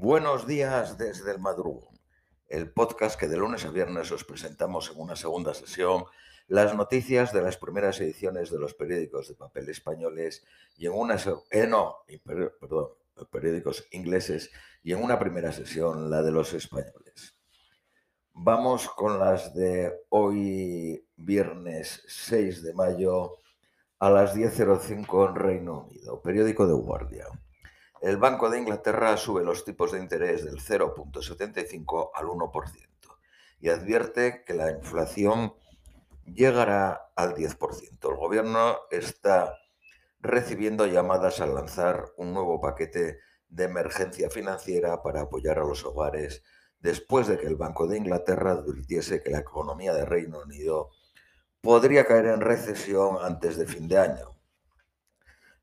Buenos días desde el madrugón, el podcast que de lunes a viernes os presentamos en una segunda sesión las noticias de las primeras ediciones de los periódicos de papel españoles y en una eh, no, perdón, periódicos ingleses y en una primera sesión la de los españoles. Vamos con las de hoy viernes 6 de mayo a las 10.05 en Reino Unido, periódico de Guardia. El Banco de Inglaterra sube los tipos de interés del 0.75 al 1% y advierte que la inflación llegará al 10%. El gobierno está recibiendo llamadas a lanzar un nuevo paquete de emergencia financiera para apoyar a los hogares después de que el Banco de Inglaterra advirtiese que la economía de Reino Unido podría caer en recesión antes de fin de año.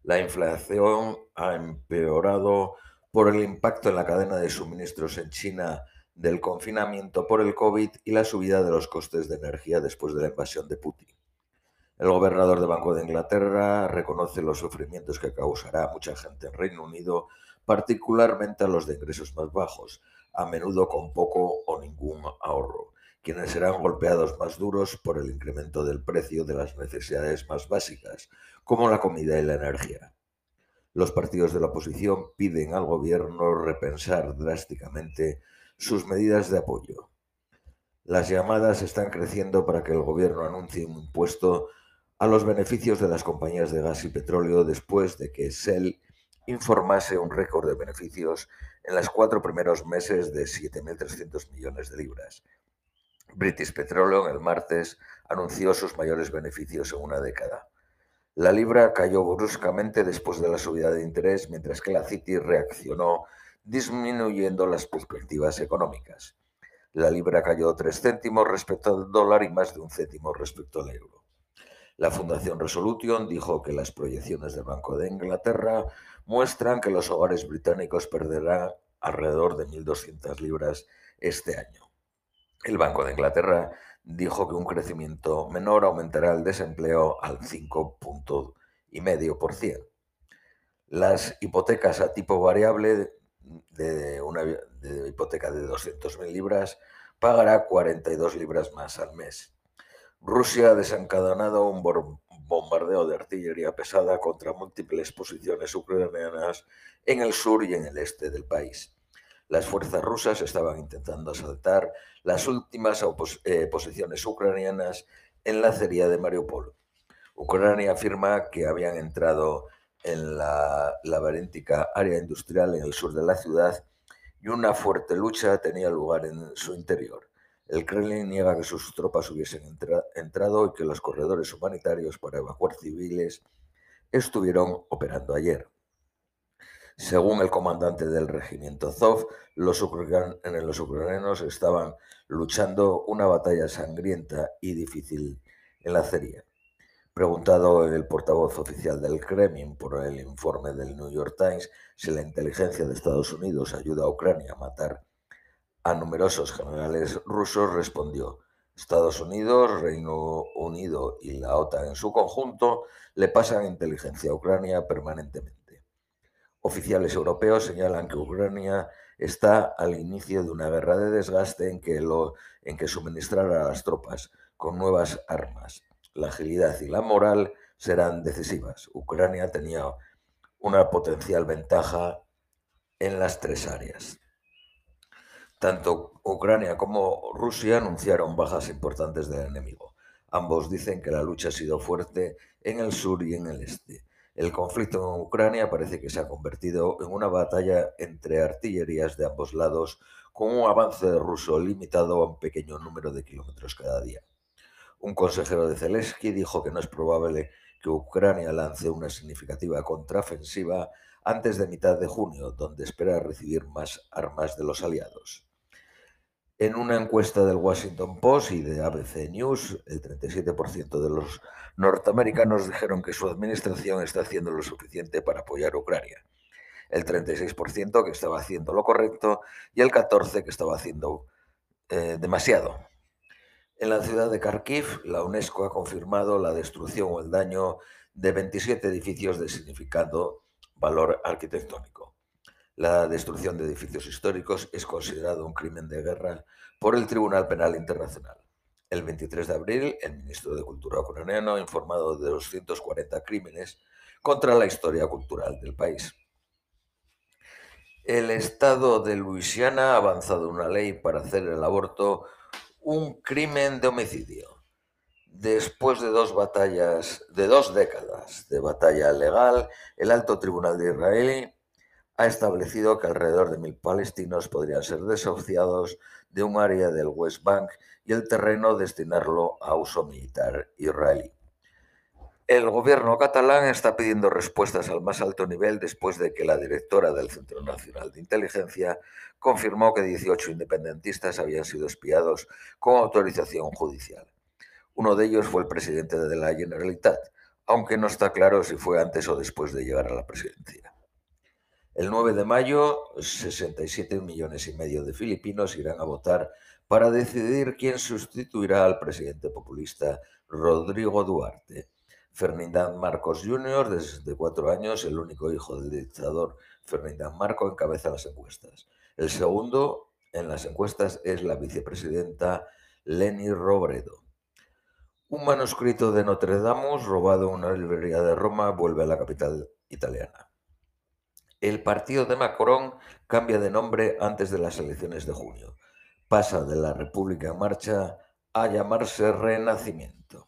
La inflación ha empeorado por el impacto en la cadena de suministros en China del confinamiento por el COVID y la subida de los costes de energía después de la invasión de Putin. El gobernador del Banco de Inglaterra reconoce los sufrimientos que causará a mucha gente en Reino Unido, particularmente a los de ingresos más bajos, a menudo con poco o ningún ahorro quienes serán golpeados más duros por el incremento del precio de las necesidades más básicas, como la comida y la energía. Los partidos de la oposición piden al gobierno repensar drásticamente sus medidas de apoyo. Las llamadas están creciendo para que el gobierno anuncie un impuesto a los beneficios de las compañías de gas y petróleo después de que Shell informase un récord de beneficios en los cuatro primeros meses de 7.300 millones de libras, British Petroleum el martes anunció sus mayores beneficios en una década. La libra cayó bruscamente después de la subida de interés, mientras que la City reaccionó disminuyendo las perspectivas económicas. La libra cayó tres céntimos respecto al dólar y más de un céntimo respecto al euro. La Fundación Resolution dijo que las proyecciones del Banco de Inglaterra muestran que los hogares británicos perderán alrededor de 1.200 libras este año. El Banco de Inglaterra dijo que un crecimiento menor aumentará el desempleo al 5,5%. Las hipotecas a tipo variable de una hipoteca de 200.000 libras pagará 42 libras más al mes. Rusia ha desencadenado un bombardeo de artillería pesada contra múltiples posiciones ucranianas en el sur y en el este del país las fuerzas rusas estaban intentando asaltar las últimas eh, posiciones ucranianas en la acería de Mariupol. Ucrania afirma que habían entrado en la laberíntica área industrial en el sur de la ciudad y una fuerte lucha tenía lugar en su interior. El Kremlin niega que sus tropas hubiesen entrado y que los corredores humanitarios para evacuar civiles estuvieron operando ayer. Según el comandante del regimiento Zov, los, ucranianos estaban luchando una batalla sangrienta y difícil en la acería. Preguntado el portavoz oficial del Kremlin por el informe del New York Times si la inteligencia de Estados Unidos ayuda a Ucrania a matar a numerosos generales rusos, respondió, Estados Unidos, Reino Unido y la OTAN en su conjunto le pasan inteligencia a Ucrania permanentemente. Oficiales europeos señalan que Ucrania está al inicio de una guerra de desgaste en que, lo, en que suministrar a las tropas con nuevas armas, la agilidad y la moral serán decisivas. Ucrania tenía una potencial ventaja en las tres áreas. Tanto Ucrania como Rusia anunciaron bajas importantes del enemigo. Ambos dicen que la lucha ha sido fuerte en el sur y en el este. El conflicto en Ucrania parece que se ha convertido en una batalla entre artillerías de ambos lados, con un avance ruso limitado a un pequeño número de kilómetros cada día. Un consejero de Zelensky dijo que no es probable que Ucrania lance una significativa contraofensiva antes de mitad de junio, donde espera recibir más armas de los aliados. En una encuesta del Washington Post y de ABC News, el 37% de los norteamericanos dijeron que su administración está haciendo lo suficiente para apoyar a Ucrania. El 36% que estaba haciendo lo correcto y el 14% que estaba haciendo eh, demasiado. En la ciudad de Kharkiv, la UNESCO ha confirmado la destrucción o el daño de 27 edificios de significado valor arquitectónico. La destrucción de edificios históricos es considerado un crimen de guerra por el Tribunal Penal Internacional. El 23 de abril, el ministro de Cultura ucraniano ha informado de 240 crímenes contra la historia cultural del país. El Estado de Luisiana ha avanzado una ley para hacer el aborto un crimen de homicidio. Después de dos batallas, de dos décadas de batalla legal, el Alto Tribunal de Israel ha establecido que alrededor de mil palestinos podrían ser desahuciados de un área del West Bank y el terreno destinarlo a uso militar israelí. El gobierno catalán está pidiendo respuestas al más alto nivel después de que la directora del Centro Nacional de Inteligencia confirmó que 18 independentistas habían sido espiados con autorización judicial. Uno de ellos fue el presidente de la Generalitat, aunque no está claro si fue antes o después de llegar a la presidencia. El 9 de mayo, 67 millones y medio de filipinos irán a votar para decidir quién sustituirá al presidente populista Rodrigo Duarte. Ferdinand Marcos Jr., desde cuatro años, el único hijo del dictador Ferdinand Marcos, encabeza las encuestas. El segundo en las encuestas es la vicepresidenta Leni Robredo. Un manuscrito de Notre Dame, robado en una librería de Roma, vuelve a la capital italiana. El partido de Macron cambia de nombre antes de las elecciones de junio. Pasa de la República en Marcha a llamarse Renacimiento.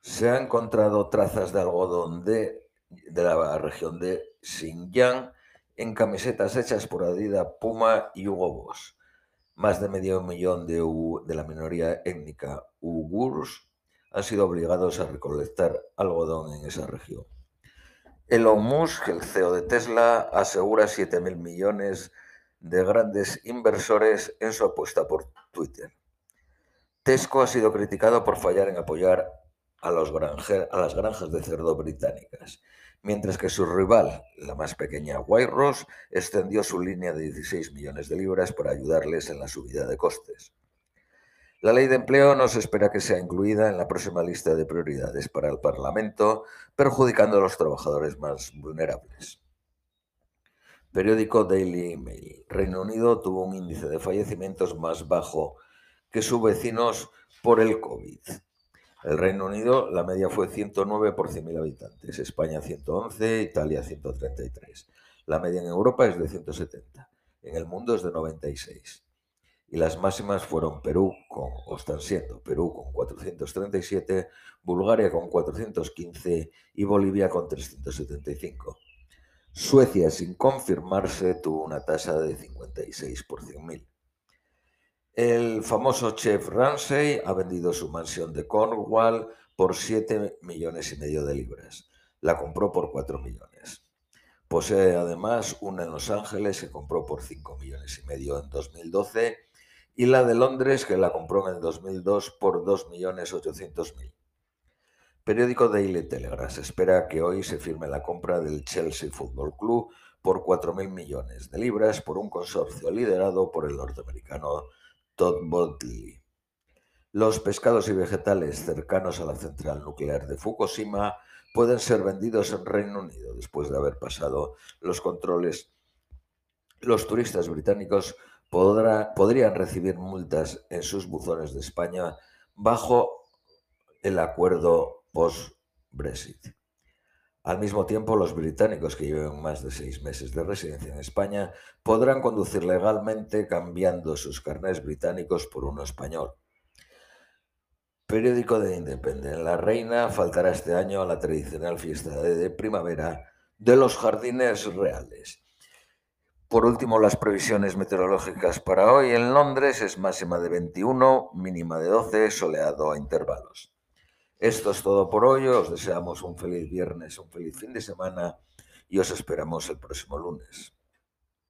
Se han encontrado trazas de algodón de, de la región de Xinjiang en camisetas hechas por Adidas, Puma y Hugo Boss más de medio millón de, de la minoría étnica uigurs han sido obligados a recolectar algodón en esa región. Elon Musk, el CEO de Tesla, asegura 7.000 millones de grandes inversores en su apuesta por Twitter. Tesco ha sido criticado por fallar en apoyar a, los las granjas de cerdo británicas mientras que su rival, la más pequeña White extendió su línea de 16 millones de libras para ayudarles en la subida de costes. La ley de empleo no se espera que sea incluida en la próxima lista de prioridades para el Parlamento, perjudicando a los trabajadores más vulnerables. Periódico Daily Mail. Reino Unido tuvo un índice de fallecimientos más bajo que sus vecinos por el COVID. El Reino Unido, la media fue 109 por 100.000 habitantes, España 111, Italia 133. La media en Europa es de 170, en el mundo es de 96. Y las máximas fueron Perú, o están siendo Perú con 437, Bulgaria con 415 y Bolivia con 375. Suecia, sin confirmarse, tuvo una tasa de 56 por 100.000. El famoso chef Ramsey ha vendido su mansión de Cornwall por 7 millones y medio de libras. La compró por 4 millones. Posee además una en Los Ángeles que compró por 5 millones y medio en 2012 y la de Londres que la compró en el 2002 por 2 millones 800 mil. Periódico Daily Telegraph. Se espera que hoy se firme la compra del Chelsea Football Club por 4.000 millones de libras por un consorcio liderado por el norteamericano Todd Botley. Los pescados y vegetales cercanos a la central nuclear de Fukushima pueden ser vendidos en Reino Unido después de haber pasado los controles. Los turistas británicos podrían recibir multas en sus buzones de España bajo el acuerdo post-Brexit. Al mismo tiempo, los británicos que lleven más de seis meses de residencia en España podrán conducir legalmente cambiando sus carnés británicos por uno español. Periódico de Independent. La reina faltará este año a la tradicional fiesta de primavera de los jardines reales. Por último, las previsiones meteorológicas para hoy en Londres es máxima de 21, mínima de 12, soleado a intervalos. Esto es todo por hoy. Os deseamos un feliz viernes, un feliz fin de semana y os esperamos el próximo lunes.